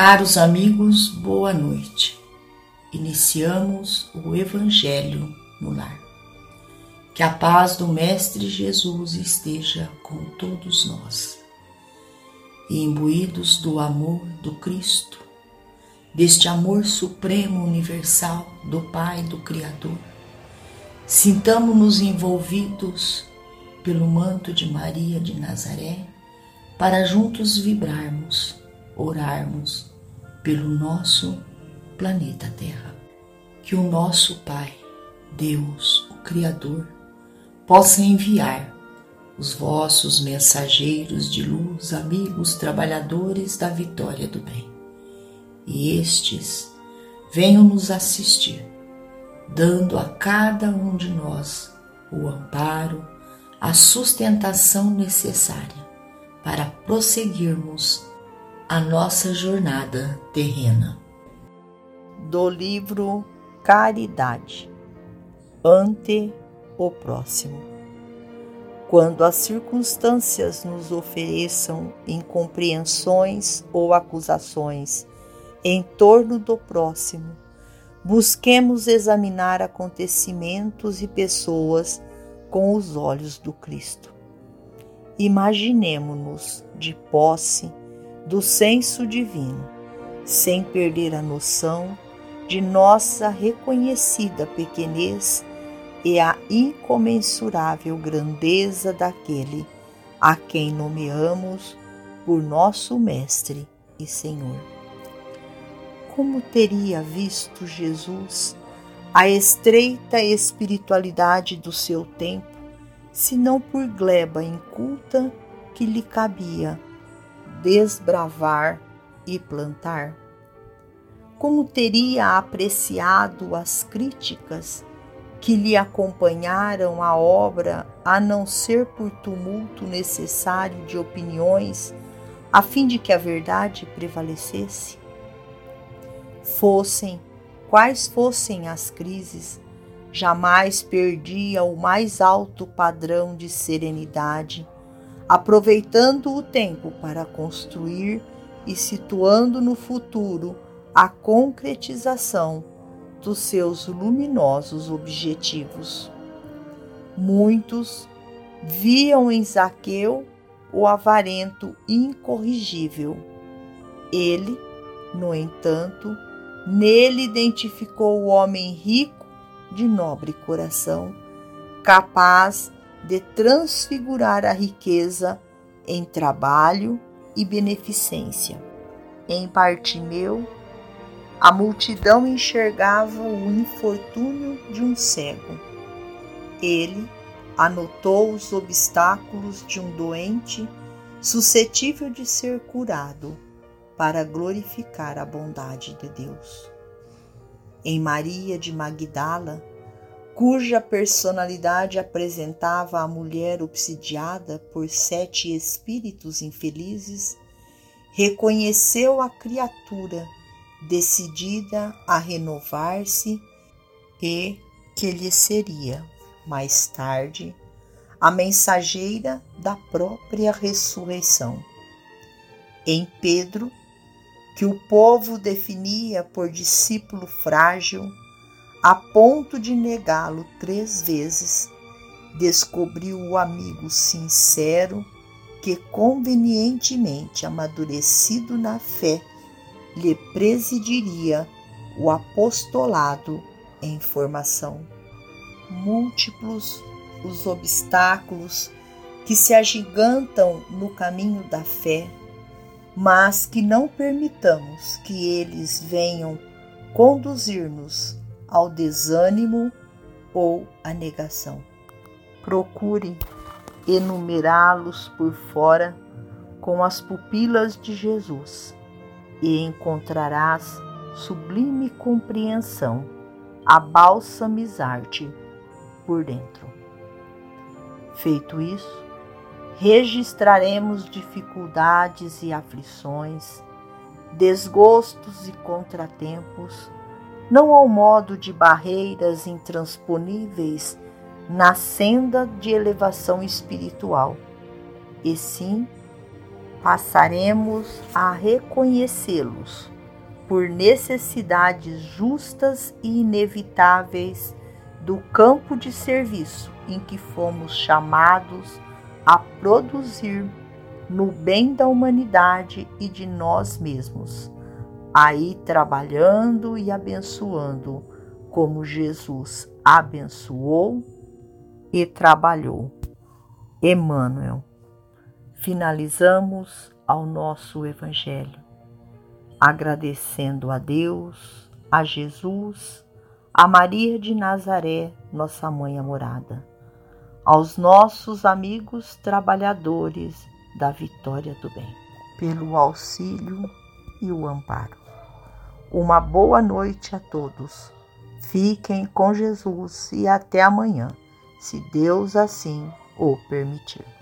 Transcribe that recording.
Caros amigos, boa noite. Iniciamos o Evangelho no Lar. Que a paz do Mestre Jesus esteja com todos nós. E imbuídos do amor do Cristo, deste amor supremo universal do Pai do Criador, sintamo-nos envolvidos pelo manto de Maria de Nazaré para juntos vibrarmos orarmos pelo nosso planeta Terra. Que o nosso Pai, Deus, o Criador, possa enviar os vossos mensageiros de luz, amigos, trabalhadores da vitória do bem. E estes venham nos assistir, dando a cada um de nós o amparo, a sustentação necessária para prosseguirmos a nossa jornada terrena. Do livro Caridade ante o próximo. Quando as circunstâncias nos ofereçam incompreensões ou acusações em torno do próximo, busquemos examinar acontecimentos e pessoas com os olhos do Cristo. Imaginemo-nos de posse do senso divino, sem perder a noção de nossa reconhecida pequenez e a incomensurável grandeza daquele a quem nomeamos por nosso Mestre e Senhor. Como teria visto Jesus a estreita espiritualidade do seu tempo, se não por gleba inculta que lhe cabia desbravar e plantar? Como teria apreciado as críticas que lhe acompanharam a obra, a não ser por tumulto necessário de opiniões, a fim de que a verdade prevalecesse? Fossem quais fossem as crises, jamais perdia o mais alto padrão de serenidade aproveitando o tempo para construir e situando no futuro a concretização dos seus luminosos objetivos. Muitos viam em Zaqueu o avarento incorrigível. Ele, no entanto, nele identificou o homem rico de nobre coração, capaz de transfigurar a riqueza em trabalho e beneficência. Em Partimeu, a multidão enxergava o infortúnio de um cego. Ele anotou os obstáculos de um doente suscetível de ser curado para glorificar a bondade de Deus. Em Maria de Magdala, cuja personalidade apresentava a mulher obsidiada por sete espíritos infelizes, reconheceu a criatura decidida a renovar-se e que lhe seria, mais tarde, a mensageira da própria ressurreição. Em Pedro, que o povo definia por discípulo frágil, a ponto de negá-lo três vezes, descobriu o amigo sincero que, convenientemente amadurecido na fé, lhe presidiria o apostolado em formação. Múltiplos os obstáculos que se agigantam no caminho da fé, mas que não permitamos que eles venham conduzir-nos ao desânimo ou à negação. Procure enumerá-los por fora com as pupilas de Jesus e encontrarás sublime compreensão a balsamizar-te por dentro. Feito isso, registraremos dificuldades e aflições, desgostos e contratempos não ao modo de barreiras intransponíveis na senda de elevação espiritual, e sim passaremos a reconhecê-los por necessidades justas e inevitáveis do campo de serviço em que fomos chamados a produzir no bem da humanidade e de nós mesmos, aí trabalhando e abençoando como Jesus abençoou e trabalhou. Emmanuel. Finalizamos ao nosso Evangelho, agradecendo a Deus, a Jesus, a Maria de Nazaré, nossa mãe amorada, aos nossos amigos trabalhadores da vitória do bem, pelo auxílio e o amparo. Uma boa noite a todos. Fiquem com Jesus e até amanhã, se Deus assim o permitir.